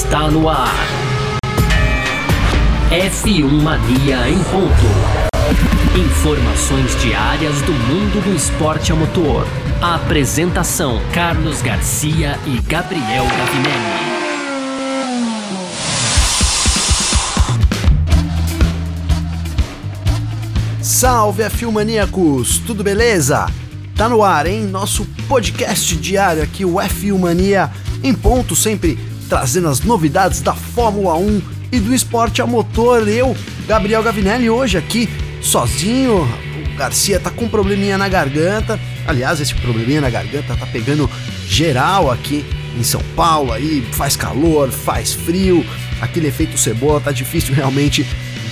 está no ar. F1 Mania em ponto. Informações diárias do mundo do esporte a motor. A apresentação: Carlos Garcia e Gabriel Gavinelli. Salve F1 Maníacos, tudo beleza? Tá no ar, hein? Nosso podcast diário aqui, o F1 Mania em ponto, sempre trazendo as novidades da Fórmula 1 e do esporte a motor. Eu, Gabriel Gavinelli, hoje aqui sozinho. O Garcia tá com um probleminha na garganta. Aliás, esse probleminha na garganta tá pegando geral aqui em São Paulo aí, faz calor, faz frio, aquele efeito cebola tá difícil realmente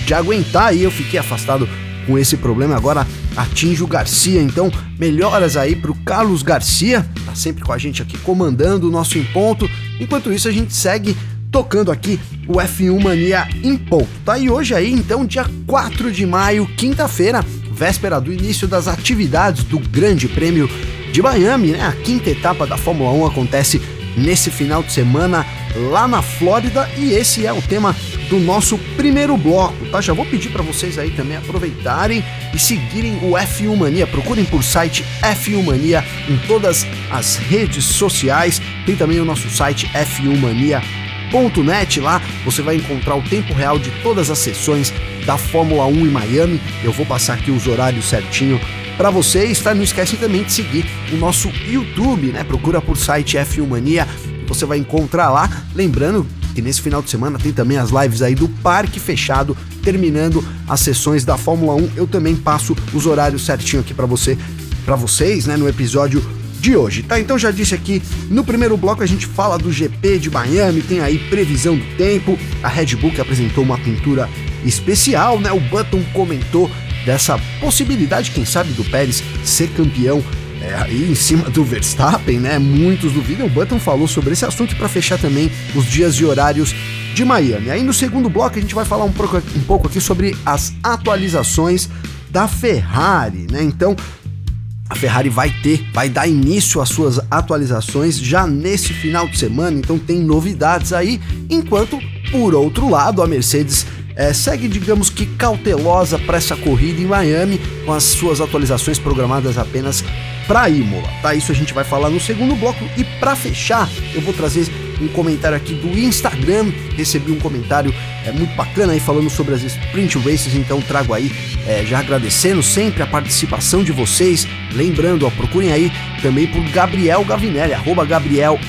de aguentar aí. Eu fiquei afastado com esse problema, agora atinge o Garcia. Então, melhoras aí pro Carlos Garcia, tá sempre com a gente aqui comandando o nosso em ponto. Enquanto isso, a gente segue tocando aqui o F1 Mania em ponto, tá? E hoje aí, então, dia 4 de maio, quinta-feira, véspera do início das atividades do Grande Prêmio de Miami, né? A quinta etapa da Fórmula 1 acontece nesse final de semana lá na Flórida e esse é o tema do nosso primeiro bloco, tá? Já vou pedir para vocês aí também aproveitarem e seguirem o F1 Mania. Procurem por site F1 Mania em todas as redes sociais. Tem também o nosso site f1mania.net lá. Você vai encontrar o tempo real de todas as sessões da Fórmula 1 em Miami. Eu vou passar aqui os horários certinho para vocês, tá? Não esquece também de seguir o nosso YouTube, né? Procura por site F1 Mania. Você vai encontrar lá. Lembrando que nesse final de semana tem também as lives aí do Parque Fechado, terminando as sessões da Fórmula 1. Eu também passo os horários certinho aqui para você, para vocês, né, no episódio de hoje, tá? Então já disse aqui, no primeiro bloco a gente fala do GP de Miami, tem aí previsão do tempo, a Red Bull que apresentou uma pintura especial, né? O Button comentou dessa possibilidade, quem sabe, do Pérez ser campeão é, aí em cima do Verstappen, né? Muitos duvidam. O Button falou sobre esse assunto para fechar também os dias e horários de Miami. Aí no segundo bloco a gente vai falar um pouco, um pouco aqui sobre as atualizações da Ferrari, né? Então a Ferrari vai ter, vai dar início às suas atualizações já nesse final de semana, então tem novidades aí, enquanto por outro lado a Mercedes é, segue, digamos que cautelosa para essa corrida em Miami, com as suas atualizações programadas apenas para Imola, tá? Isso a gente vai falar no segundo bloco e para fechar, eu vou trazer um comentário aqui do Instagram. Recebi um comentário é, muito bacana aí falando sobre as sprint races, então trago aí é, já agradecendo sempre a participação de vocês. Lembrando, ó, procurem aí também por Gabriel Gavinelli, arroba Gabriel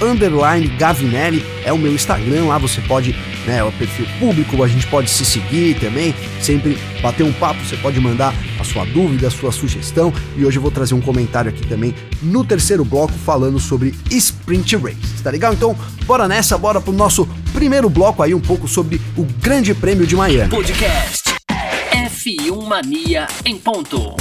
Gavinelli, é o meu Instagram, lá você pode, né, é o perfil público, a gente pode se seguir também, sempre bater um papo, você pode mandar a sua dúvida, a sua sugestão, e hoje eu vou trazer um comentário aqui também no terceiro bloco falando sobre sprint races, tá legal? Então, bora nessa, bora pro nosso primeiro bloco aí um pouco sobre o Grande Prêmio de Miami. Podcast F1 Mania em ponto.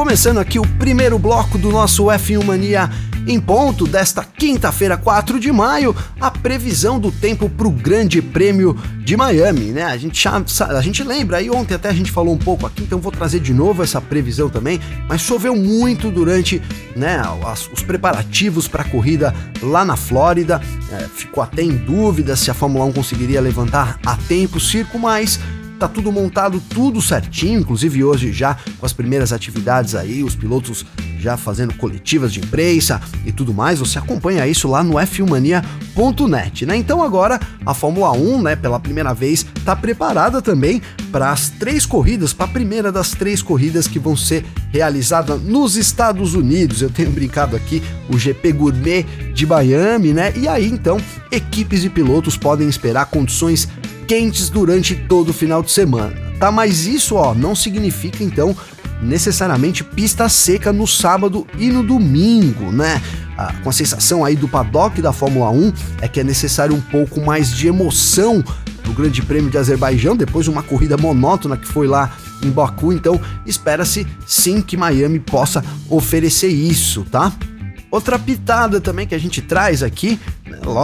Começando aqui o primeiro bloco do nosso F1 Mania em ponto desta quinta-feira, 4 de maio, a previsão do tempo para o Grande Prêmio de Miami, né? A gente, a gente lembra, aí ontem até a gente falou um pouco aqui, então vou trazer de novo essa previsão também, mas choveu muito durante né, os preparativos para a corrida lá na Flórida, é, ficou até em dúvida se a Fórmula 1 conseguiria levantar a tempo o circo, mas tá tudo montado, tudo certinho, inclusive hoje já com as primeiras atividades aí, os pilotos já fazendo coletivas de imprensa e tudo mais, você acompanha isso lá no f1mania.net, né? Então agora a Fórmula 1, né, pela primeira vez, tá preparada também para as três corridas, para a primeira das três corridas que vão ser realizadas nos Estados Unidos. Eu tenho brincado aqui o GP Gourmet de Miami, né? E aí então equipes e pilotos podem esperar condições quentes durante todo o final de semana. Tá, mas isso, ó, não significa então necessariamente pista seca no sábado e no domingo, né? Ah, com a sensação aí do paddock da Fórmula 1 é que é necessário um pouco mais de emoção no Grande Prêmio de Azerbaijão, depois de uma corrida monótona que foi lá em Baku, então espera-se sim que Miami possa oferecer isso, tá? Outra pitada também que a gente traz aqui,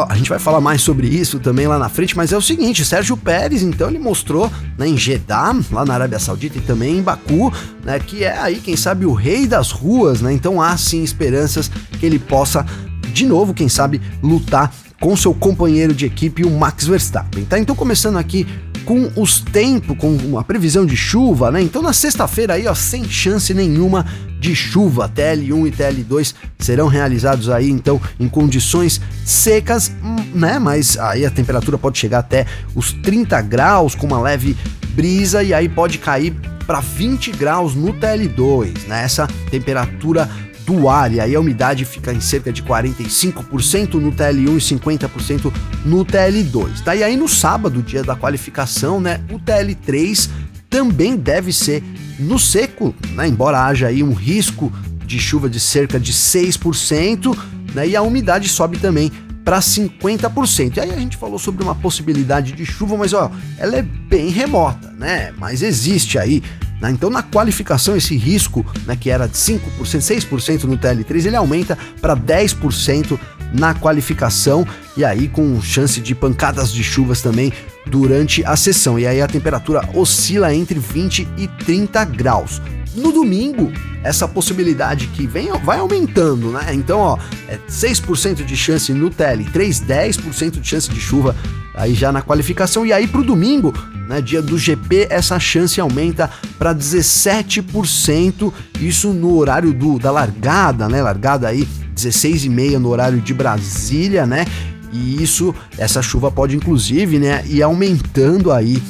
a gente vai falar mais sobre isso também lá na frente, mas é o seguinte, Sérgio Pérez, então ele mostrou né, em Jeddah, lá na Arábia Saudita e também em Baku, né, que é aí, quem sabe, o rei das ruas, né? Então há sim esperanças que ele possa de novo, quem sabe, lutar com seu companheiro de equipe, o Max Verstappen. Tá? Então começando aqui com os tempos, com a previsão de chuva, né? Então na sexta-feira aí, ó, sem chance nenhuma de chuva. TL1 e TL2 serão realizados aí então em condições secas, hum, né? Mas aí a temperatura pode chegar até os 30 graus com uma leve brisa e aí pode cair para 20 graus no TL2, né? Essa temperatura do ar, e aí a umidade fica em cerca de 45% no TL1 e 50% no TL2. Daí aí no sábado, dia da qualificação, né, o TL3 também deve ser no seco, né, embora haja aí um risco de chuva de cerca de 6%, né, e a umidade sobe também para 50%. E aí a gente falou sobre uma possibilidade de chuva, mas ó, ela é bem remota, né? Mas existe aí né? Então, na qualificação, esse risco, né, que era de 5%, 6% no TL3, ele aumenta para 10% na qualificação e aí com chance de pancadas de chuvas também durante a sessão. E aí a temperatura oscila entre 20 e 30 graus. No domingo, essa possibilidade que vem vai aumentando, né? Então, ó, é 6% de chance no TL, 3, 10% de chance de chuva aí já na qualificação. E aí pro domingo, né, dia do GP, essa chance aumenta para 17%, isso no horário do, da largada, né? Largada aí 16 e meia no horário de Brasília, né? E isso, essa chuva pode inclusive, né, ir aumentando aí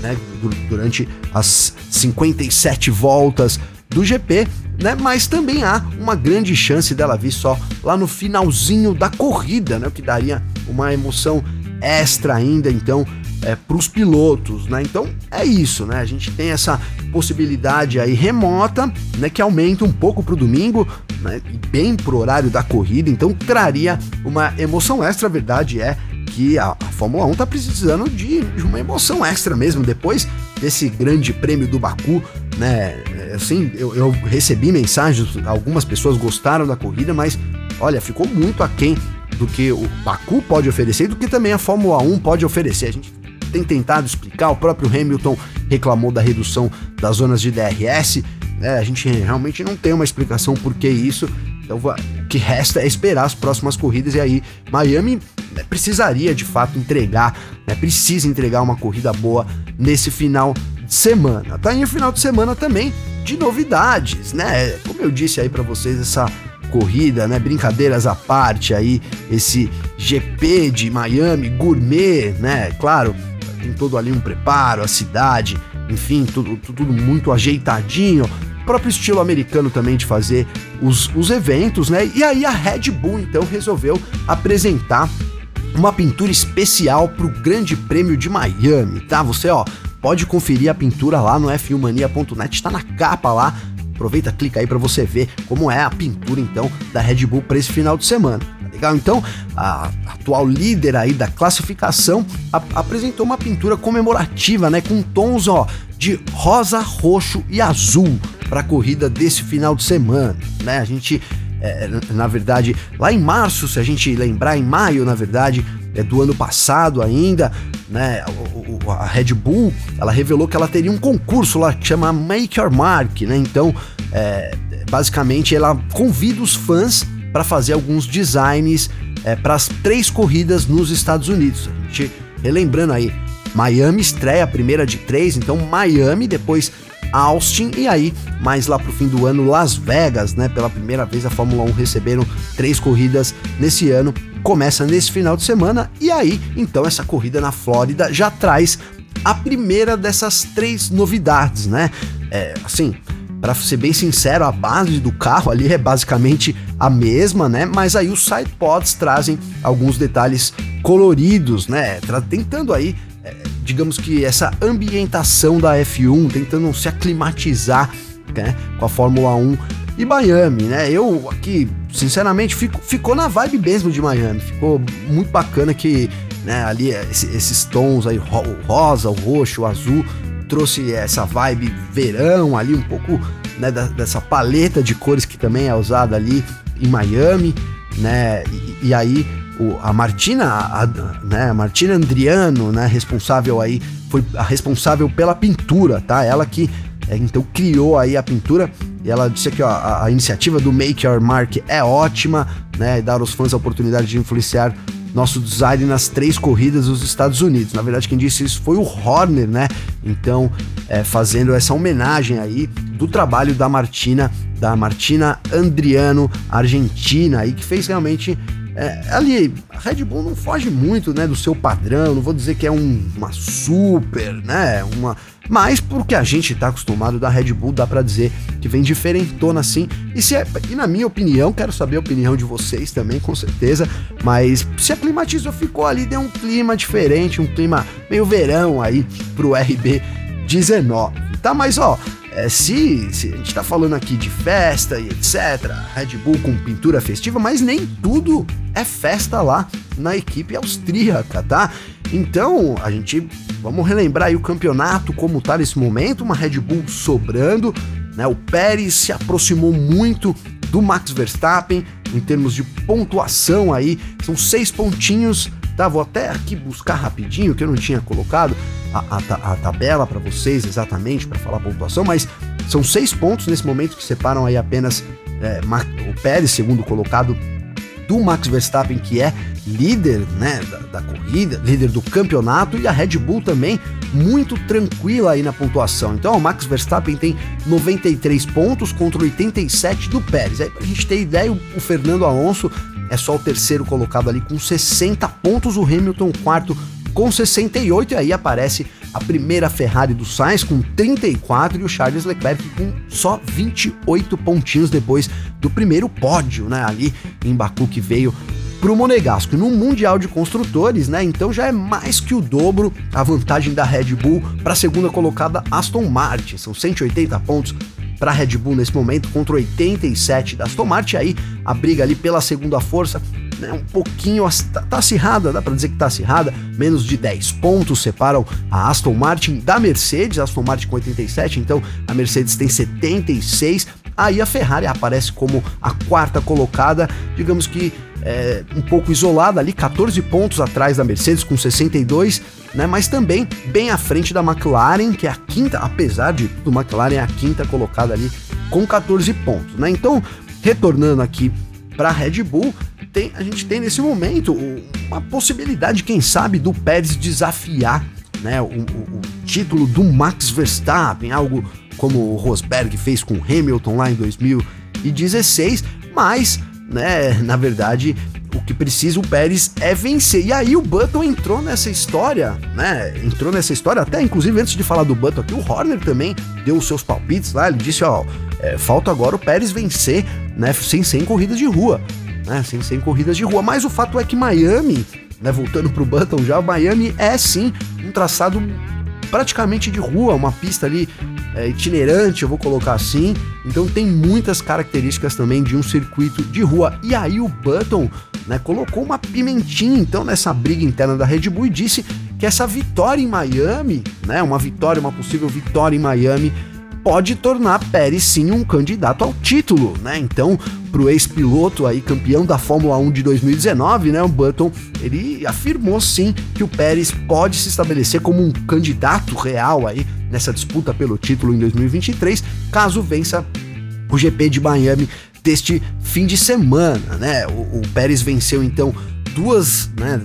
né, durante as 57 voltas do GP, né? Mas também há uma grande chance dela vir só lá no finalzinho da corrida, né? O que daria uma emoção extra ainda, então, é, para os pilotos, né? Então é isso, né? A gente tem essa possibilidade aí remota, né? Que aumenta um pouco para o domingo, né? E bem pro horário da corrida, então traria uma emoção extra. A verdade é que a, a Fórmula 1 tá precisando de, de, uma emoção extra mesmo, depois desse grande prêmio do Baku, né? Assim, eu, eu recebi mensagens, algumas pessoas gostaram da corrida, mas olha, ficou muito aquém do que o Baku pode oferecer e do que também a Fórmula 1 pode oferecer. A gente tem tentado explicar, o próprio Hamilton reclamou da redução das zonas de DRS, né? A gente realmente não tem uma explicação por que isso. Então, o que resta é esperar as próximas corridas e aí Miami né, precisaria de fato entregar, né, precisa entregar uma corrida boa nesse final de semana. Tá aí o final de semana também de novidades, né? Como eu disse aí para vocês, essa corrida, né? Brincadeiras à parte aí, esse GP de Miami, gourmet, né? Claro, tem todo ali um preparo, a cidade, enfim, tudo, tudo muito ajeitadinho próprio estilo americano também de fazer os, os eventos, né? E aí a Red Bull então resolveu apresentar uma pintura especial para o Grande Prêmio de Miami, tá? Você, ó, pode conferir a pintura lá no f1mania.net, está na capa lá. Aproveita, clica aí para você ver como é a pintura então da Red Bull para esse final de semana. Tá legal? Então, a atual líder aí da classificação apresentou uma pintura comemorativa, né, com tons, ó, de rosa, roxo e azul para a corrida desse final de semana, né? A gente, é, na verdade, lá em março, se a gente lembrar, em maio, na verdade, é do ano passado ainda, né? A Red Bull, ela revelou que ela teria um concurso lá que chama Make Your Mark, né? Então, é, basicamente, ela convida os fãs para fazer alguns designs é, para as três corridas nos Estados Unidos. A gente relembrando aí, Miami estreia a primeira de três, então Miami, depois Austin e aí, mais lá pro fim do ano, Las Vegas, né? Pela primeira vez a Fórmula 1 receberam três corridas nesse ano. Começa nesse final de semana e aí, então essa corrida na Flórida já traz a primeira dessas três novidades, né? É, assim, para ser bem sincero, a base do carro ali é basicamente a mesma, né? Mas aí os side pods trazem alguns detalhes coloridos, né? Tentando aí digamos que essa ambientação da F1, tentando se aclimatizar né, com a Fórmula 1 e Miami, né? Eu aqui, sinceramente, fico, ficou na vibe mesmo de Miami. Ficou muito bacana que né, ali esse, esses tons aí, o rosa, o roxo, o azul, trouxe essa vibe verão ali, um pouco né, da, dessa paleta de cores que também é usada ali em Miami, né? E, e aí o, a Martina, a, né, a Martina Andriano, né, responsável aí, foi a responsável pela pintura, tá? Ela que é, então criou aí a pintura e ela disse que a, a, iniciativa do Make Your Mark é ótima, né? Dar aos fãs a oportunidade de influenciar nosso design nas três corridas dos Estados Unidos. Na verdade, quem disse isso foi o Horner, né? Então, é, fazendo essa homenagem aí do trabalho da Martina, da Martina Andriano, argentina, aí que fez realmente é, ali, a Red Bull não foge muito, né, do seu padrão, não vou dizer que é um, uma super, né, uma... Mas porque a gente tá acostumado da Red Bull, dá para dizer que vem diferentona assim. E, se é, e na minha opinião, quero saber a opinião de vocês também, com certeza, mas se a climatizou ficou ali, deu um clima diferente, um clima meio verão aí pro RB19. Tá, mas ó, é, se, se, a gente tá falando aqui de festa e etc, Red Bull com pintura festiva, mas nem tudo é festa lá na equipe austríaca, tá? Então, a gente vamos relembrar aí o campeonato como tá nesse momento, uma Red Bull sobrando, né? O Pérez se aproximou muito do Max Verstappen em termos de pontuação aí, são seis pontinhos, tá? Vou até aqui buscar rapidinho que eu não tinha colocado a, a, a tabela para vocês exatamente para falar a pontuação, mas são seis pontos nesse momento que separam aí apenas é, o Pérez, segundo colocado, do Max Verstappen, que é líder né, da, da, corrida, líder do campeonato, e a Red Bull também muito tranquila aí na pontuação. Então o Max Verstappen tem 93 pontos contra 87 do Pérez. Aí pra gente ter ideia, o, o Fernando Alonso é só o terceiro colocado ali com 60 pontos, o Hamilton quarto com 68, e aí aparece a primeira Ferrari do Sainz com 34 e o Charles Leclerc com só 28 pontinhos depois do primeiro pódio, né, ali em Baku que veio para o Monegasco. No Mundial de Construtores, né? Então já é mais que o dobro a vantagem da Red Bull para a segunda colocada Aston Martin. São 180 pontos para a Red Bull nesse momento contra 87 da Aston Martin. Aí a briga ali pela segunda força né, um pouquinho, tá, tá acirrada, dá para dizer que tá acirrada, menos de 10 pontos separam a Aston Martin da Mercedes, a Aston Martin com 87, então a Mercedes tem 76, aí a Ferrari aparece como a quarta colocada, digamos que é, um pouco isolada ali, 14 pontos atrás da Mercedes com 62, né, mas também bem à frente da McLaren, que é a quinta, apesar de tudo, McLaren é a quinta colocada ali com 14 pontos, né? Então, retornando aqui para a Red Bull, tem, a gente tem nesse momento uma possibilidade, quem sabe, do Pérez desafiar né, o, o, o título do Max Verstappen, algo como o Rosberg fez com Hamilton lá em 2016, mas, né, na verdade, o que precisa o Pérez é vencer. E aí o Button entrou nessa história, né? Entrou nessa história, até inclusive antes de falar do Button aqui, o Horner também deu os seus palpites lá. Ele disse: ó, é, falta agora o Pérez vencer, né? Sem 100 corridas de rua né? Sem, sem corridas de rua. Mas o fato é que Miami, né? Voltando pro Button já, Miami é sim um traçado praticamente de rua, uma pista ali é, itinerante, eu vou colocar assim. Então tem muitas características também de um circuito de rua. E aí o Button né, colocou uma pimentinha então nessa briga interna da Red Bull e disse que essa vitória em Miami, né, uma vitória, uma possível vitória em Miami, pode tornar Pérez sim um candidato ao título, né? Então, pro ex-piloto aí, campeão da Fórmula 1 de 2019, né, o Button, ele afirmou sim que o Pérez pode se estabelecer como um candidato real aí nessa disputa pelo título em 2023, caso vença o GP de Miami deste fim de semana, né? O, o Pérez venceu então duas, né,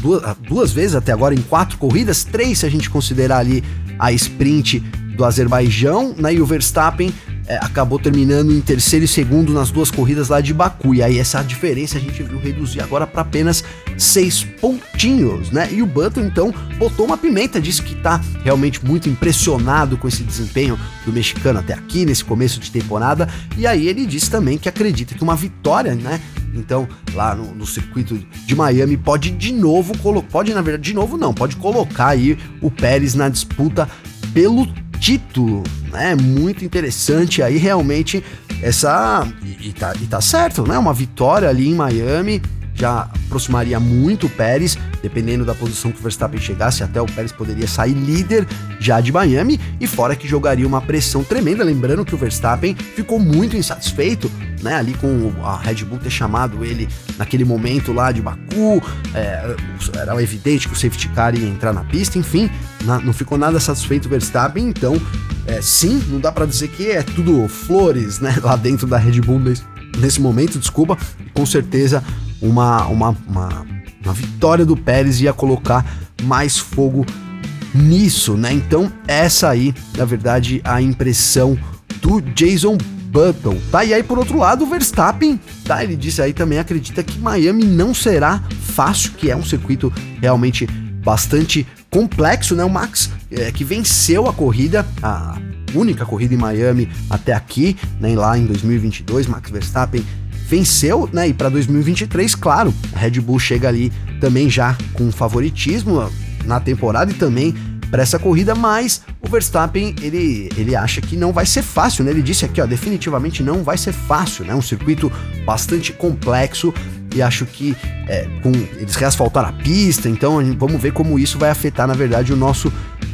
duas, duas vezes até agora em quatro corridas, três se a gente considerar ali a sprint do Azerbaijão, né? E o Verstappen é, acabou terminando em terceiro e segundo nas duas corridas lá de Baku. E aí essa diferença a gente viu reduzir agora para apenas seis pontinhos, né? E o Button então botou uma pimenta, disse que tá realmente muito impressionado com esse desempenho do mexicano até aqui nesse começo de temporada. E aí ele disse também que acredita que uma vitória, né? Então, lá no, no, circuito de Miami, pode de novo, pode na verdade, de novo não, pode colocar aí o Pérez na disputa pelo título, né? Muito interessante aí realmente essa e, e, tá, e tá certo, né? Uma vitória ali em Miami já aproximaria muito o Pérez dependendo da posição que o Verstappen chegasse, até o Pérez poderia sair líder já de Miami, e fora que jogaria uma pressão tremenda, lembrando que o Verstappen ficou muito insatisfeito né, ali com a Red Bull ter chamado ele naquele momento lá de Baku, é, era evidente que o safety car ia entrar na pista, enfim, na, não ficou nada satisfeito o Verstappen, então, é, sim, não dá para dizer que é tudo flores, né, lá dentro da Red Bull nesse, nesse momento, desculpa, com certeza uma, uma, uma, uma vitória do Pérez ia colocar mais fogo nisso, né? Então, essa aí, na verdade, a impressão do Jason Button, tá? E aí, por outro lado, o Verstappen, tá? Ele disse aí também, acredita que Miami não será fácil, que é um circuito realmente bastante complexo, né? O Max, é, que venceu a corrida, a única corrida em Miami até aqui, né? Lá em 2022, Max Verstappen venceu, né? E para 2023, claro, a Red Bull chega ali também já com favoritismo na temporada e também para essa corrida, mas o Verstappen ele, ele acha que não vai ser fácil, né? Ele disse aqui, ó, definitivamente não vai ser fácil, né? Um circuito bastante complexo e acho que é, com eles reasfaltaram a pista, então vamos ver como isso vai afetar, na verdade, o nosso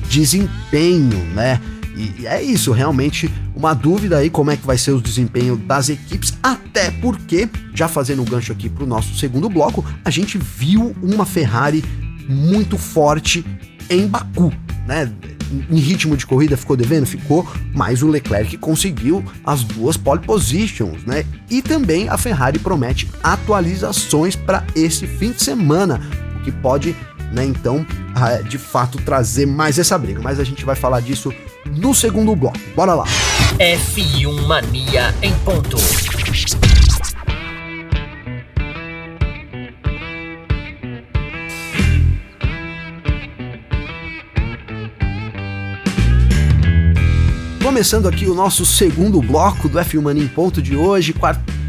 desempenho, né? E, é isso, realmente uma dúvida aí como é que vai ser o desempenho das equipes, até porque, já fazendo um gancho aqui para o nosso segundo bloco, a gente viu uma Ferrari muito forte em Baku né? Em ritmo de corrida ficou devendo? Ficou, mas o Leclerc conseguiu as duas pole positions, né? E também a Ferrari promete atualizações para esse fim de semana, o que pode, né, então, ah, de fato trazer mais essa briga. Mas a gente vai falar disso no segundo bloco. Bora lá. F1 Mania em ponto. Começando aqui o nosso segundo bloco do F1 Mania em ponto de hoje,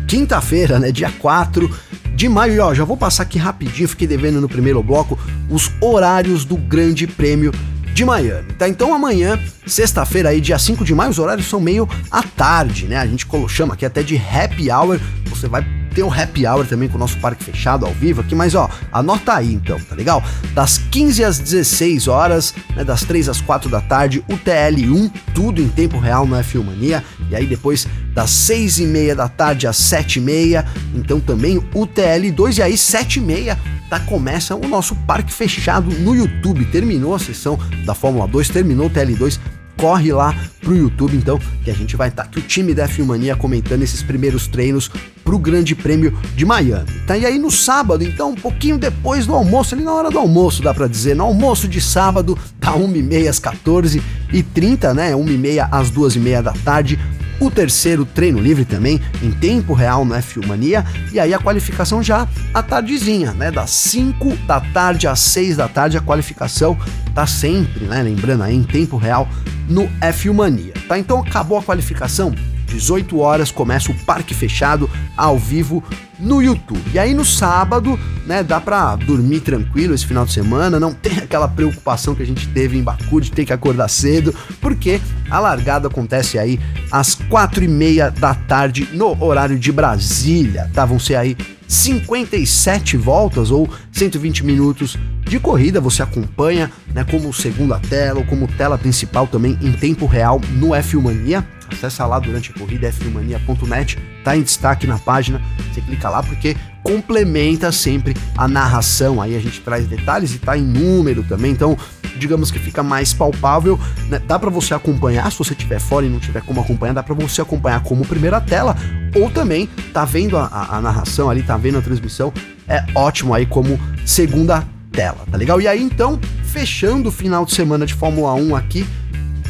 quinta-feira, né, dia 4 de maio. E ó, já vou passar aqui rapidinho, fiquei devendo no primeiro bloco os horários do Grande Prêmio de Miami, tá? Então amanhã, sexta-feira aí, dia 5 de maio, os horários são meio à tarde, né? A gente chama aqui até de happy hour. Você vai tem o happy hour também com o nosso parque fechado ao vivo aqui, mas ó, anota aí então, tá legal? Das 15 às 16 horas, né, das 3 às 4 da tarde, o TL1, tudo em tempo real no F1 Mania, e aí depois das 6 e meia da tarde às 7 e meia, então também o TL2, e aí 7 e meia tá, começa o nosso parque fechado no YouTube. Terminou a sessão da Fórmula 2, terminou o TL2, corre lá pro YouTube, então, que a gente vai estar tá, aqui o time da F1 Mania comentando esses primeiros treinos pro Grande Prêmio de Miami. Tá? E aí no sábado, então, um pouquinho depois do almoço, ali na hora do almoço, dá para dizer, no almoço de sábado, da 1h30 às 14h30, né? 1h30 às 2h30 da tarde, o terceiro treino livre também, em tempo real no F1 Mania, e aí a qualificação já à tardezinha, né? Das 5 da tarde às 6 da tarde, a qualificação tá sempre, né? Lembrando aí, em tempo real no F1 Mania, tá? Então acabou a qualificação, 18 horas começa o parque fechado ao vivo no YouTube. E aí no sábado, né, dá pra dormir tranquilo esse final de semana, não tem aquela preocupação que a gente teve em Baku de ter que acordar cedo, porque a largada acontece aí às quatro e meia da tarde no horário de Brasília, tá? Vão ser aí 57 voltas ou 120 minutos de corrida, você acompanha, né, como segunda tela ou como tela principal também em tempo real no F1 Mania. Acessa lá durante a corrida f1mania.net, tá em destaque na página. Você clica lá porque complementa sempre a narração. Aí a gente traz detalhes e tá em número também. Então, digamos que fica mais palpável. Né? Dá para você acompanhar, se você tiver fora e não tiver como acompanhar, dá para você acompanhar como primeira tela ou também tá vendo a, a, a narração ali, tá vendo a transmissão. É ótimo aí como segunda tela, tá legal? E aí então, fechando o final de semana de Fórmula 1 aqui,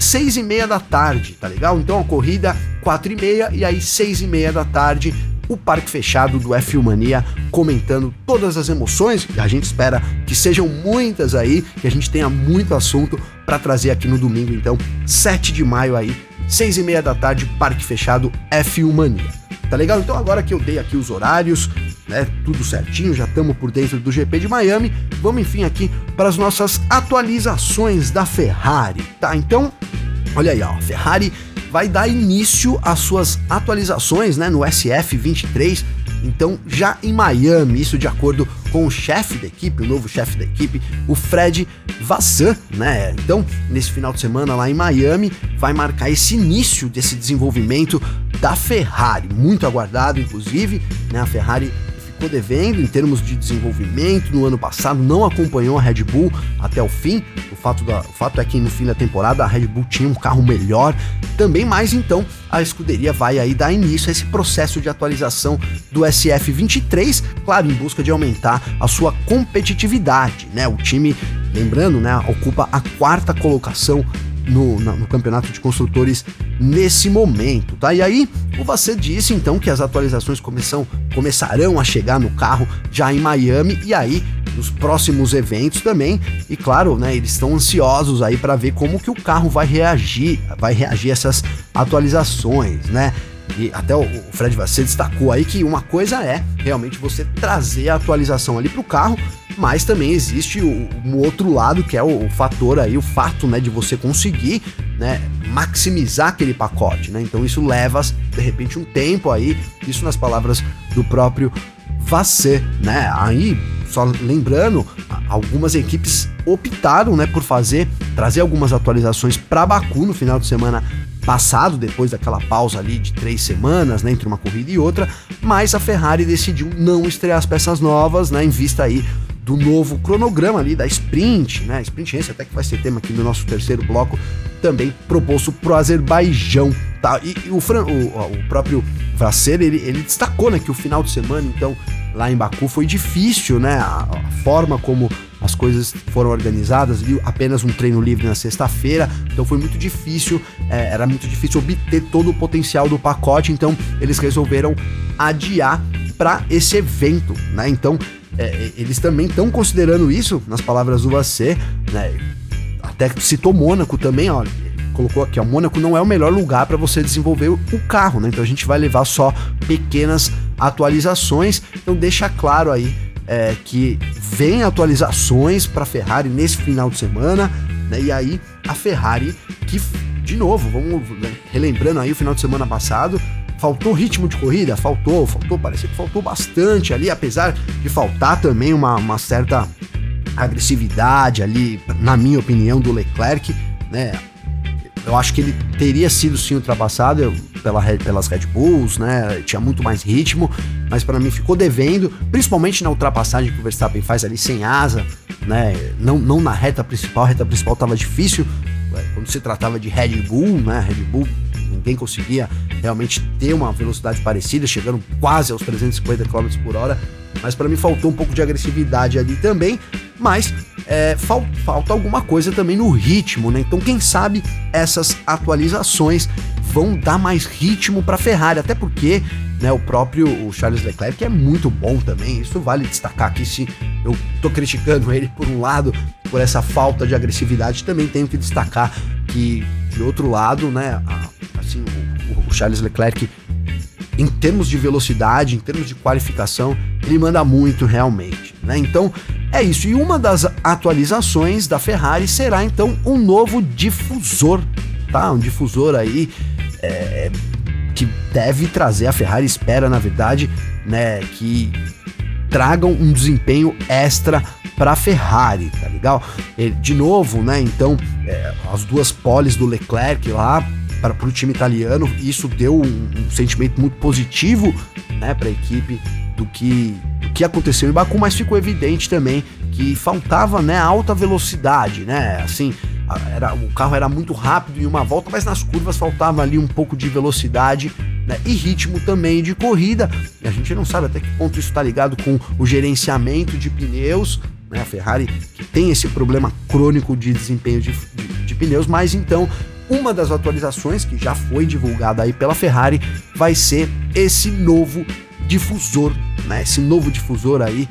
seis e meia da tarde, tá legal? Então a corrida quatro e meia e aí seis e meia da tarde o parque fechado do F1 Mania comentando todas as emoções. A gente espera que sejam muitas aí, que a gente tenha muito assunto para trazer aqui no domingo, então 7 de maio aí, seis e meia da tarde, parque fechado F1 Mania. Tá legal? Então agora que eu dei aqui os horários, né, tudo certinho, já estamos por dentro do GP de Miami, vamos enfim aqui para as nossas atualizações da Ferrari, tá? Então, olha aí, ó, a Ferrari vai dar início às suas atualizações, né, no SF23, então já em Miami, isso de acordo com o chefe da equipe, o novo chefe da equipe, o Fred Vassan, né? Então, nesse final de semana lá em Miami, vai marcar esse início desse desenvolvimento da Ferrari, muito aguardado, inclusive, né? A Ferrari ficou devendo em termos de desenvolvimento no ano passado, não acompanhou a Red Bull até o fim. O fato, da, o fato é que no fim da temporada a Red Bull tinha um carro melhor também, mas então a escuderia vai aí dar início a esse processo de atualização do SF23, claro, em busca de aumentar a sua competitividade, né? O time, lembrando, né, ocupa a quarta colocação no, no, campeonato de construtores nesse momento, tá? E aí, o Vasseur disse então que as atualizações começam, começarão a chegar no carro já em Miami e aí nos próximos eventos também. E claro, né, eles estão ansiosos aí para ver como que o carro vai reagir, vai reagir a essas atualizações, né? E até o Fred Vasseur destacou aí que uma coisa é realmente você trazer a atualização ali para o carro, mas também existe o, um outro lado que é o, o, fator aí, o fato, né, de você conseguir, né, maximizar aquele pacote, né? Então isso leva de repente um tempo aí, isso nas palavras do próprio Vasseur, né? Aí só lembrando, algumas equipes optaram, né, por fazer trazer algumas atualizações para Baku no final de semana passado, depois daquela pausa ali de três semanas, né, entre uma corrida e outra, mas a Ferrari decidiu não estrear as peças novas, né, em vista aí do novo cronograma ali da sprint, né, sprint esse até que vai ser tema aqui no nosso terceiro bloco, também proposto pro Azerbaijão, tá, e, e o, Fran, o, o, próprio Vasser, ele, ele destacou, né, que o final de semana, então, lá em Baku foi difícil, né, a, a forma como as coisas foram organizadas, viu? Apenas um treino livre na sexta-feira, então foi muito difícil, é, era muito difícil obter todo o potencial do pacote, então eles resolveram adiar para esse evento, né? Então é, eles também estão considerando isso, nas palavras do VAC, né? Até citou Mônaco também, ó, colocou aqui, ó, Mônaco não é o melhor lugar para você desenvolver o carro, né? Então a gente vai levar só pequenas atualizações, então deixa claro aí é, que vem atualizações para a Ferrari nesse final de semana, né? E aí a Ferrari que de novo, vamos né, relembrando aí o final de semana passado, faltou ritmo de corrida, faltou, faltou, parecia que faltou bastante ali, apesar de faltar também uma, uma certa agressividade ali, na minha opinião, do Leclerc, né? Eu acho que ele teria sido sim ultrapassado pela, pelas Red Bulls, né? Tinha muito mais ritmo, mas para mim ficou devendo, principalmente na ultrapassagem que o Verstappen faz ali sem asa, né? Não, não na reta principal, a reta principal tava difícil quando se tratava de Red Bull, né? Red Bull ninguém conseguia realmente ter uma velocidade parecida, chegando quase aos 350 km por hora. Mas para mim faltou um pouco de agressividade ali também. Mas é, fal falta alguma coisa também no ritmo, né? Então, quem sabe essas atualizações vão dar mais ritmo para Ferrari, até porque né, o próprio o Charles Leclerc é muito bom também. Isso vale destacar aqui se eu tô criticando ele por um lado por essa falta de agressividade, também tenho que destacar que de outro lado, né, assim, o, o Charles Leclerc em termos de velocidade, em termos de qualificação, ele manda muito realmente, né? Então, é isso. E uma das atualizações da Ferrari será então um novo difusor, tá? Um difusor aí é, que deve trazer a Ferrari espera, na verdade, né, que tragam um desempenho extra para a Ferrari, tá legal? de novo, né? Então, é, as duas poles do Leclerc lá para o time italiano, isso deu um, um sentimento muito positivo, né, para a equipe do que do que aconteceu em Baku, mas ficou evidente também que faltava, né, alta velocidade, né? Assim, era, o carro era muito rápido em uma volta, mas nas curvas faltava ali um pouco de velocidade né, e ritmo também de corrida. E a gente não sabe até que ponto isso está ligado com o gerenciamento de pneus. Né, a Ferrari que tem esse problema crônico de desempenho de, de, de pneus, mas então uma das atualizações que já foi divulgada aí pela Ferrari vai ser esse novo difusor, né? Esse novo difusor aí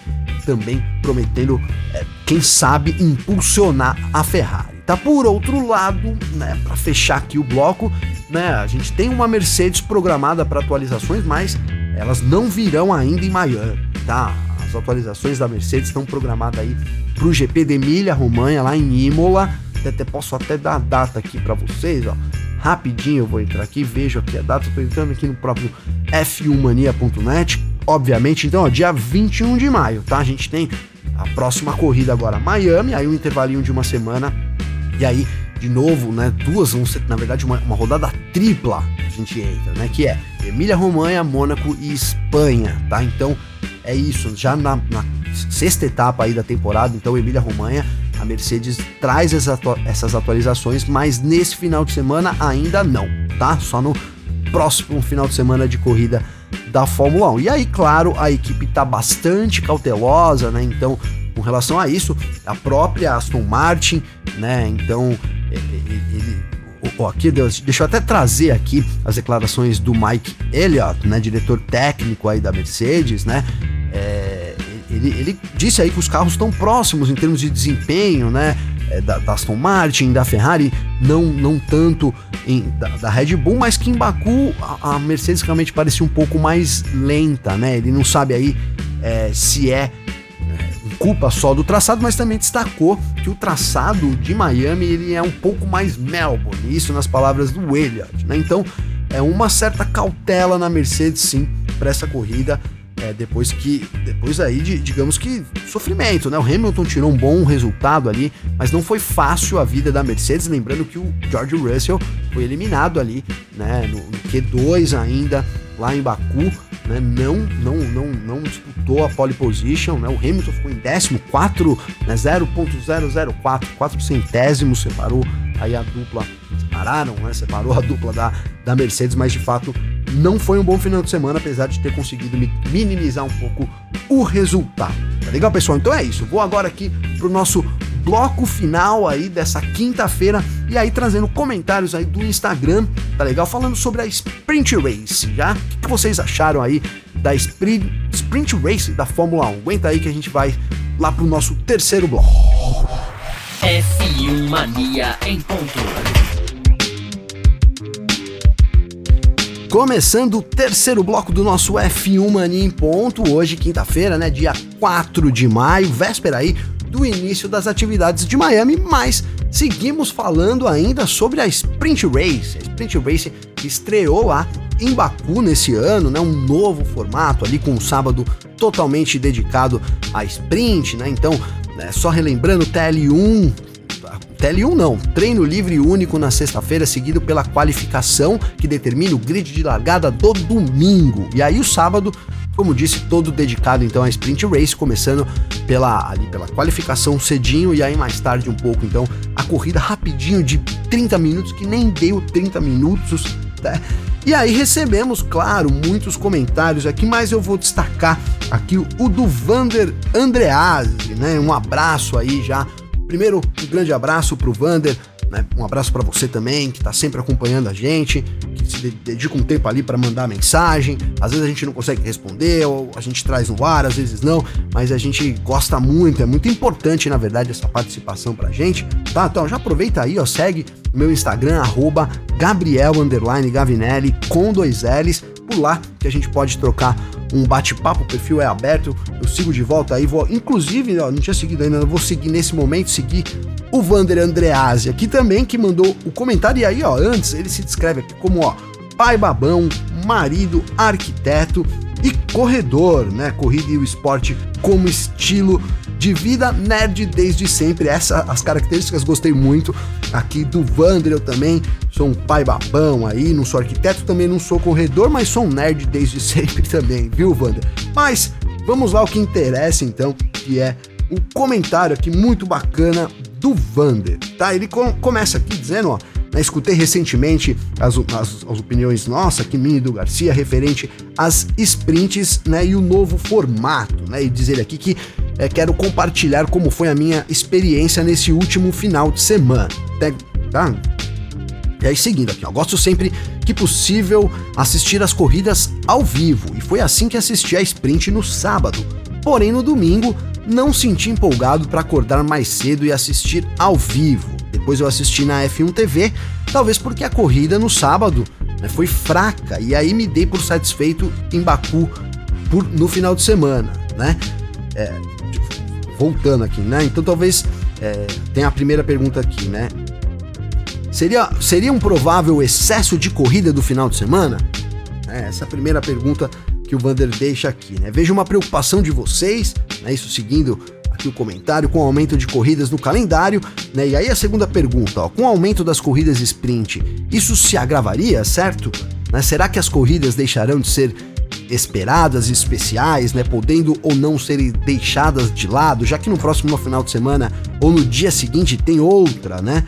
também prometendo, é, quem sabe, impulsionar a Ferrari. Tá por outro lado, né, para fechar aqui o bloco, né, a gente tem uma Mercedes programada para atualizações, mas elas não virão ainda em Miami, tá? As atualizações da Mercedes estão programadas aí para o GP de Emília Romanha lá em Imola. Até, posso até dar a data aqui para vocês, ó. Rapidinho eu vou entrar aqui, vejo aqui a data, estou entrando aqui no próprio f1mania.net obviamente. Então, ó, dia 21 de maio, tá? A gente tem a próxima corrida agora, Miami, aí um intervalinho de uma semana, e aí, de novo, né? Duas, vão ser, na verdade, uma, uma rodada tripla a gente entra, né? Que é Emília-Romanha, Mônaco e Espanha, tá? Então, é isso, já na, na sexta etapa aí da temporada, então Emília-Romanha, a Mercedes traz essas atualizações, mas nesse final de semana ainda não, tá? Só no próximo final de semana de corrida da Fórmula 1. E aí, claro, a equipe está bastante cautelosa, né? Então, com relação a isso, a própria Aston Martin, né? Então, ele, ó, aqui, deixa eu até trazer aqui as declarações do Mike Elliott, né? Diretor técnico aí da Mercedes, né? É, ele, ele disse aí que os carros estão próximos em termos de desempenho, né? é, da, da, Aston Martin, da Ferrari, não, não tanto em, da, da Red Bull, mas que em Baku a, a, Mercedes realmente parecia um pouco mais lenta, né? Ele não sabe aí é, se é, é culpa só do traçado, mas também destacou que o traçado de Miami ele é um pouco mais Melbourne, isso nas palavras do Elliott, né? Então é uma certa cautela na Mercedes sim para essa corrida é, depois que. Depois aí de, digamos que, sofrimento, né? O Hamilton tirou um bom resultado ali, mas não foi fácil a vida da Mercedes. Lembrando que o George Russell foi eliminado ali, né? No, no Q2 ainda, lá em Baku, né? Não, não, não, não disputou a pole position, né? O Hamilton ficou em décimo, 4, né? 0.004, 4 centésimos, separou aí a dupla, separaram, né? Separou a dupla da, da Mercedes, mas de fato não foi um bom final de semana, apesar de ter conseguido minimizar um pouco o resultado. Tá legal, pessoal? Então é isso. Vou agora aqui pro nosso bloco final aí dessa quinta-feira e aí trazendo comentários aí do Instagram, tá legal? Falando sobre a Sprint Race, já? O que vocês acharam aí da Sprint, Sprint Race da Fórmula 1? Aguenta aí que a gente vai lá pro nosso terceiro bloco. F1 Mania em ponto. Começando o terceiro bloco do nosso F1 Mania em ponto, hoje quinta-feira, né, dia 4 de maio, véspera aí do início das atividades de Miami, mas seguimos falando ainda sobre a Sprint Race. A Sprint Race estreou lá em Baku nesse ano, né, um novo formato ali com um sábado totalmente dedicado à sprint, né? Então, né, só relembrando, TL1 TL1 não, treino livre único na sexta-feira, seguido pela qualificação que determina o grid de largada do domingo. E aí o sábado, como disse, todo dedicado então à sprint race, começando pela ali pela qualificação cedinho e aí mais tarde um pouco então a corrida rapidinho de 30 minutos que nem deu 30 minutos, né? E aí recebemos, claro, muitos comentários aqui, mas eu vou destacar aqui o do Vander Andreazzi, né? Um abraço aí já Primeiro, um grande abraço pro Vander, né? Um abraço para você também, que está sempre acompanhando a gente, que se dedica um tempo ali para mandar mensagem. Às vezes a gente não consegue responder, ou a gente traz no ar, às vezes não, mas a gente gosta muito, é muito importante, na verdade, essa participação pra gente, tá? Então já aproveita aí, ó, segue meu Instagram, arroba Gabriel Gavinelli, com dois L's, por lá que a gente pode trocar um bate-papo, o perfil é aberto, eu sigo de volta aí, vou, inclusive, ó, não tinha seguido ainda, vou seguir nesse momento, seguir o Vander Andreazzi aqui também, que mandou o comentário, e aí, ó, antes ele se descreve aqui como, ó, pai babão, marido, arquiteto e corredor, né, corrida e o esporte como estilo de vida nerd desde sempre. Essa as características gostei muito aqui do Vander eu também. Sou um pai babão aí, não sou arquiteto, também não sou corredor, mas sou um nerd desde sempre também, viu, Vander? Mas vamos lá o que interessa então, que é o comentário aqui muito bacana do Vander, tá? Ele com, começa aqui dizendo, ó, né, escutei recentemente as, as, as, opiniões nossa, aqui minha e do Garcia, referente às sprints, né, e o novo formato, né, e dizer aqui que é, quero compartilhar como foi a minha experiência nesse último final de semana, tá? E aí, seguindo aqui, ó, gosto sempre que possível assistir as corridas ao vivo, e foi assim que assisti a sprint no sábado. Porém, no domingo, não senti empolgado para acordar mais cedo e assistir ao vivo. Depois eu assisti na F1 TV, talvez porque a corrida no sábado né, foi fraca, e aí me dei por satisfeito em Baku por, no final de semana, né? É, voltando aqui, né? Então talvez é, tem a primeira pergunta aqui, né? Seria, seria um provável excesso de corrida do final de semana? É, essa é a primeira pergunta que o Vander deixa aqui, né? Vejo uma preocupação de vocês, né? Isso seguindo aqui o comentário, com o aumento de corridas no calendário, né? E aí a segunda pergunta, ó, com o aumento das corridas sprint, isso se agravaria, certo? Né? Será que as corridas deixarão de ser esperadas e especiais, né, podendo ou não serem deixadas de lado, já que no próximo final de semana ou no dia seguinte tem outra, né?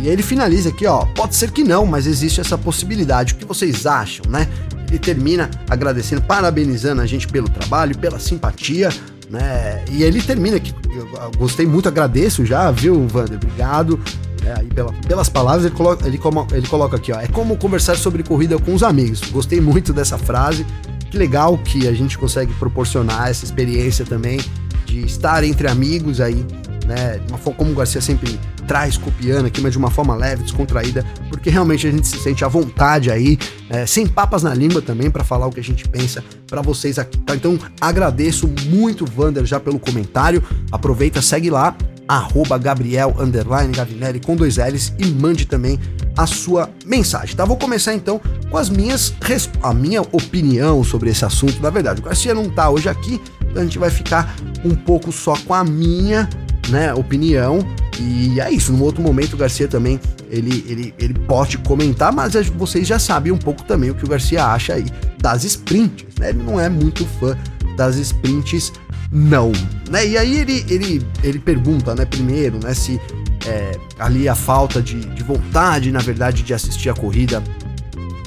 E ele finaliza aqui, ó, pode ser que não, mas existe essa possibilidade. O que vocês acham, né? Ele termina agradecendo, parabenizando a gente pelo trabalho, pela simpatia, né? E ele termina aqui, eu gostei muito, agradeço já, viu, Wander? Obrigado. É, pela, pelas palavras, ele coloca, ele, ele coloca aqui, ó, é como conversar sobre corrida com os amigos. Gostei muito dessa frase. Que legal que a gente consegue proporcionar essa experiência também de estar entre amigos aí, né? Uma forma como o Garcia sempre traz copiando aqui, mas de uma forma leve, descontraída, porque realmente a gente se sente à vontade aí, é, sem papas na língua também, para falar o que a gente pensa para vocês aqui, tá? Então agradeço muito, Vander, já pelo comentário. Aproveita, segue lá, arroba Gabriel underline Gavinelli com dois L's e mande também a sua mensagem, tá? Vou começar então com as minhas a minha opinião sobre esse assunto. Na verdade, o Garcia não tá hoje aqui, então a gente vai ficar um pouco só com a minha, né, opinião. E é isso, num outro momento o Garcia também ele, ele, ele pode comentar, mas vocês já sabem um pouco também o que o Garcia acha aí das sprints, né? Ele não é muito fã das sprints não, né? E aí ele, ele, ele pergunta, né, primeiro, né, se é, ali a falta de, de vontade, na verdade, de assistir a corrida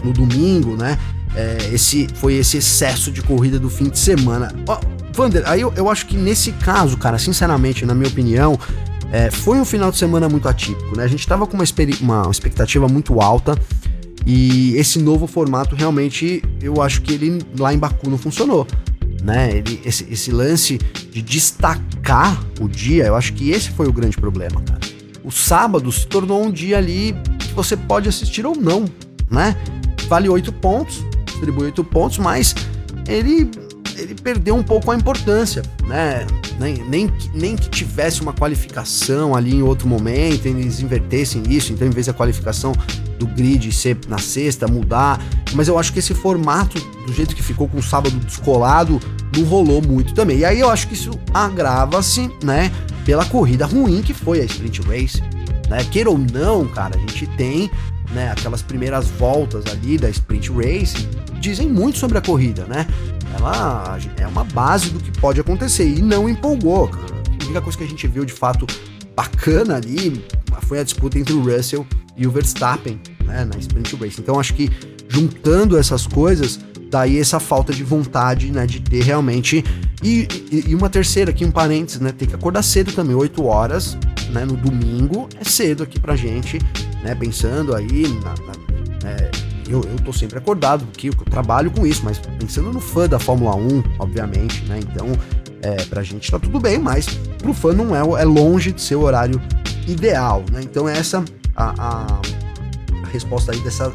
no domingo, né? É, esse foi esse excesso de corrida do fim de semana. Ó, Vander, aí eu, eu acho que nesse caso, cara, sinceramente, na minha opinião, é, foi um final de semana muito atípico, né? A gente tava com uma, uma expectativa muito alta e esse novo formato realmente, eu acho que ele lá em Baku não funcionou né? Ele, esse, esse lance de destacar o dia, eu acho que esse foi o grande problema, cara. O sábado se tornou um dia ali que você pode assistir ou não, né? Vale oito pontos, distribui oito pontos, mas ele ele perdeu um pouco a importância, né? Nem, nem, nem que tivesse uma qualificação ali em outro momento, eles invertessem isso, então em vez da qualificação do grid ser na sexta, mudar. Mas eu acho que esse formato, do jeito que ficou com o sábado descolado, não rolou muito também. E aí eu acho que isso agrava-se, né, pela corrida ruim que foi a Sprint Race. Né? Queira ou não, cara, a gente tem né, aquelas primeiras voltas ali da Sprint Race, dizem muito sobre a corrida, né? Ela é uma base do que pode acontecer e não empolgou. A única coisa que a gente viu de fato bacana ali foi a disputa entre o Russell e o Verstappen, né, na Sprint Race. Então acho que juntando essas coisas, daí essa falta de vontade, né, de ter realmente e, e, e, uma terceira aqui um parênteses, né, tem que acordar cedo também, 8 horas, né, no domingo é cedo aqui pra gente, né, pensando aí na, na eu, eu tô sempre acordado, porque eu trabalho com isso, mas pensando no fã da Fórmula 1, obviamente, né, então é, pra gente tá tudo bem, mas pro fã não é, é longe de ser o horário ideal, né? Então essa a, a, a resposta aí dessa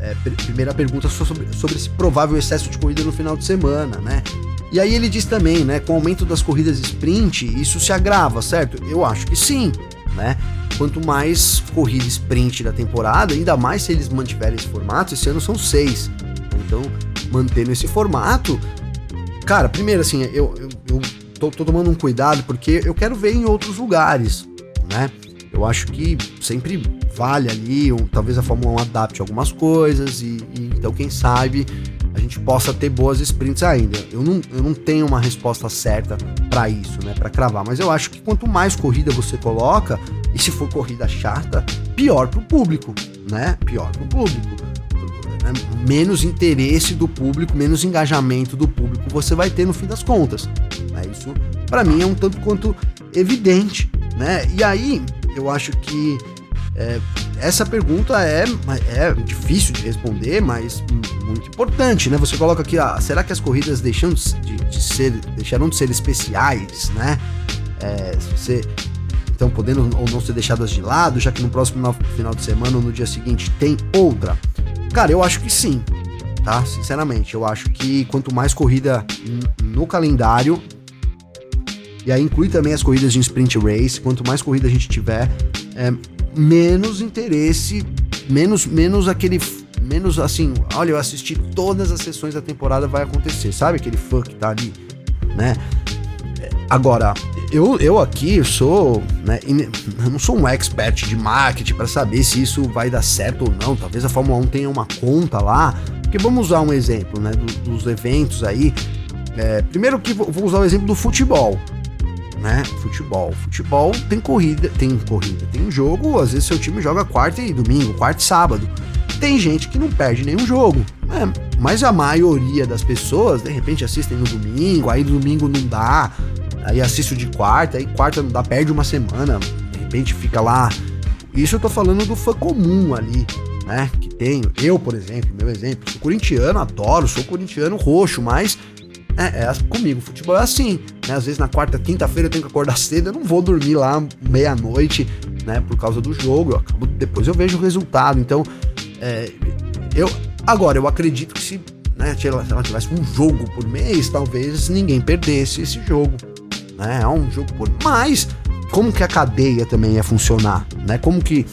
é, primeira pergunta sobre, sobre esse provável excesso de corrida no final de semana, né? E aí ele diz também, né, com o aumento das corridas sprint, isso se agrava, certo? Eu acho que sim, né? Quanto mais corrida sprint da temporada, ainda mais se eles mantiverem esse formato, esse ano são seis. Então, mantendo esse formato, cara, primeiro assim, eu, eu, eu tô, tô tomando um cuidado porque eu quero ver em outros lugares, né? Eu acho que sempre vale ali, um, talvez a Fórmula 1 adapte algumas coisas e, e, então quem sabe a gente possa ter boas sprints ainda. Eu não, eu não tenho uma resposta certa para isso, né, para cravar, mas eu acho que quanto mais corrida você coloca, e se for corrida chata, pior pro público, né? Pior pro público. Né? Menos interesse do público, menos engajamento do público você vai ter no fim das contas. Né? Isso para mim é um tanto quanto evidente, né? E aí eu acho que é, essa pergunta é, é difícil de responder, mas muito importante, né? Você coloca aqui, ah, será que as corridas deixam de, de ser, deixarão de ser especiais, né? É, se você então podendo ou não ser deixadas de lado, já que no próximo final de semana ou no dia seguinte tem outra? Cara, eu acho que sim, tá? Sinceramente, eu acho que quanto mais corrida no calendário, e aí inclui também as corridas de sprint race. Quanto mais corrida a gente tiver, é, menos interesse, menos, menos aquele menos assim, olha, eu assisti todas as sessões da temporada, vai acontecer. Sabe aquele fã que tá ali, né? Agora, eu, eu aqui sou, né, eu não sou um expert de marketing para saber se isso vai dar certo ou não. Talvez a Fórmula 1 tenha uma conta lá. Porque vamos usar um exemplo, né, do, dos eventos aí. É, primeiro que vou usar o exemplo do futebol né? Futebol. Futebol tem corrida, tem corrida, tem um jogo, às vezes seu time joga quarta e domingo, quarta e sábado. Tem gente que não perde nenhum jogo. Né? Mas a maioria das pessoas, de repente, assistem no domingo, aí domingo não dá, aí assiste de quarta, aí quarta não dá, perde uma semana, de repente fica lá. Isso eu tô falando do fã comum ali, né? Que tenho. Eu, por exemplo, meu exemplo, sou corintiano, adoro, sou corintiano roxo, mas é, é comigo, futebol é assim, né? Às vezes na quarta, quinta-feira eu tenho que acordar cedo, eu não vou dormir lá meia-noite, né? Por causa do jogo, eu acabo, depois eu vejo o resultado. Então, é, eu agora eu acredito que se, né, se ela, se ela tivesse um jogo por mês, talvez ninguém perdesse esse jogo, né? É um jogo por, mas como que a cadeia também ia funcionar, né? Como que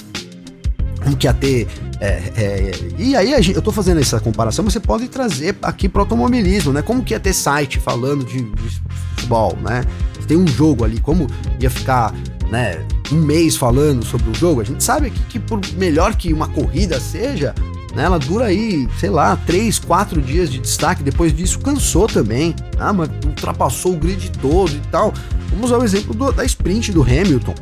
que ia ter é, é, e aí eu tô fazendo essa comparação, mas você pode trazer aqui para automobilismo, né? Como que ia ter site falando de, de futebol, né? Tem um jogo ali, como ia ficar, né? Um mês falando sobre o jogo. A gente sabe que, por melhor que uma corrida seja, né? Ela dura aí, sei lá, três, quatro dias de destaque. Depois disso cansou também, ah, mas ultrapassou o grid todo e tal. Vamos usar o exemplo do, da sprint do Hamilton.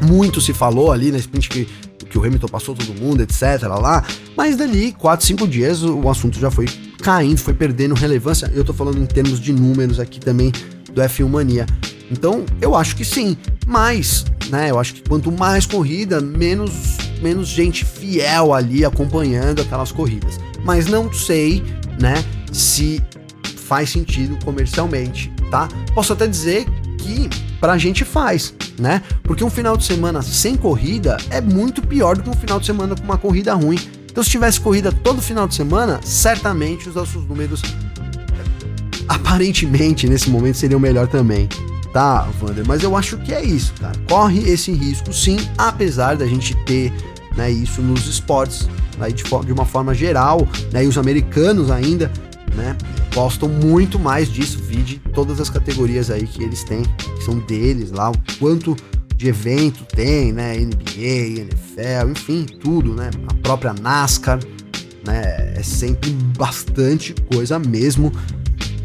Muito se falou ali na sprint que que o Hamilton passou todo mundo, etc. Lá, mas dali, 4, 5 dias, o assunto já foi caindo, foi perdendo relevância. Eu tô falando em termos de números aqui também do F1 Mania. Então, eu acho que sim, mas, né, eu acho que quanto mais corrida, menos, menos gente fiel ali acompanhando aquelas corridas. Mas não sei, né, se faz sentido comercialmente, tá? Posso até dizer que pra gente faz, né? Porque um final de semana sem corrida é muito pior do que um final de semana com uma corrida ruim. Então, se tivesse corrida todo final de semana, certamente os nossos números, aparentemente, nesse momento, seriam melhor também. Tá, Wander? Mas eu acho que é isso, cara. Corre esse risco, sim, apesar da gente ter né, isso nos esportes, aí de, de uma forma geral, né, e os americanos ainda, né? gostam muito mais disso, vide todas as categorias aí que eles têm, que são deles lá, o quanto de evento tem, né? NBA, NFL, enfim, tudo, né? A própria NASCAR, né? É sempre bastante coisa mesmo.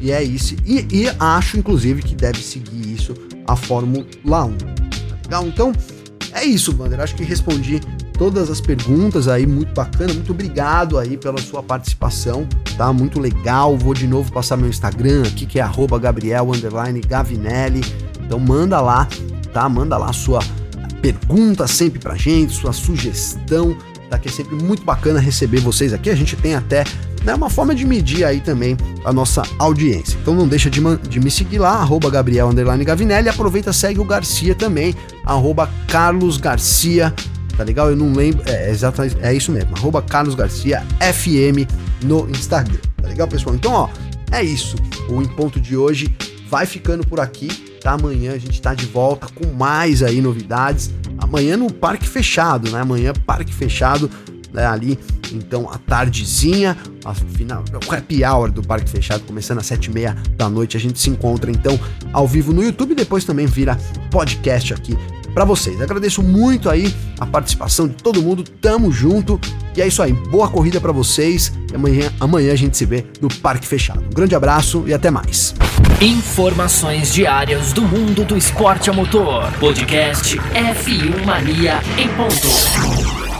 E é isso. E, e acho, inclusive, que deve seguir isso a Fórmula 1. Tá legal? Então, é isso, Wander. Acho que respondi todas as perguntas aí, muito bacana, muito obrigado aí pela sua participação, tá? Muito legal. Vou de novo passar meu Instagram aqui, que é arroba Gabriel Gavinelli. Então manda lá, tá? Manda lá a sua pergunta sempre pra gente, sua sugestão, tá? Que é sempre muito bacana receber vocês aqui. A gente tem até né, uma forma de medir aí também a nossa audiência. Então não deixa de, de me seguir lá, arroba Gabriel Gavinelli. Aproveita, segue o Garcia também, arroba Carlos Garcia tá legal? Eu não lembro, é, exatamente, é isso mesmo, arroba Carlos Garcia FM no Instagram, tá legal, pessoal? Então, ó, é isso, o Em Ponto de hoje vai ficando por aqui, tá? Amanhã a gente tá de volta com mais aí novidades, amanhã no Parque Fechado, né? Amanhã Parque Fechado, né, ali, então a tardezinha, a final, o happy hour do Parque Fechado, começando às sete e meia da noite, a gente se encontra então ao vivo no YouTube, depois também vira podcast aqui para vocês. Agradeço muito aí a participação de todo mundo, tamo junto. E é isso aí, boa corrida para vocês. E amanhã, amanhã a gente se vê no Parque Fechado. Um grande abraço e até mais. Informações diárias do mundo do esporte a motor. Podcast F1 Mania em ponto.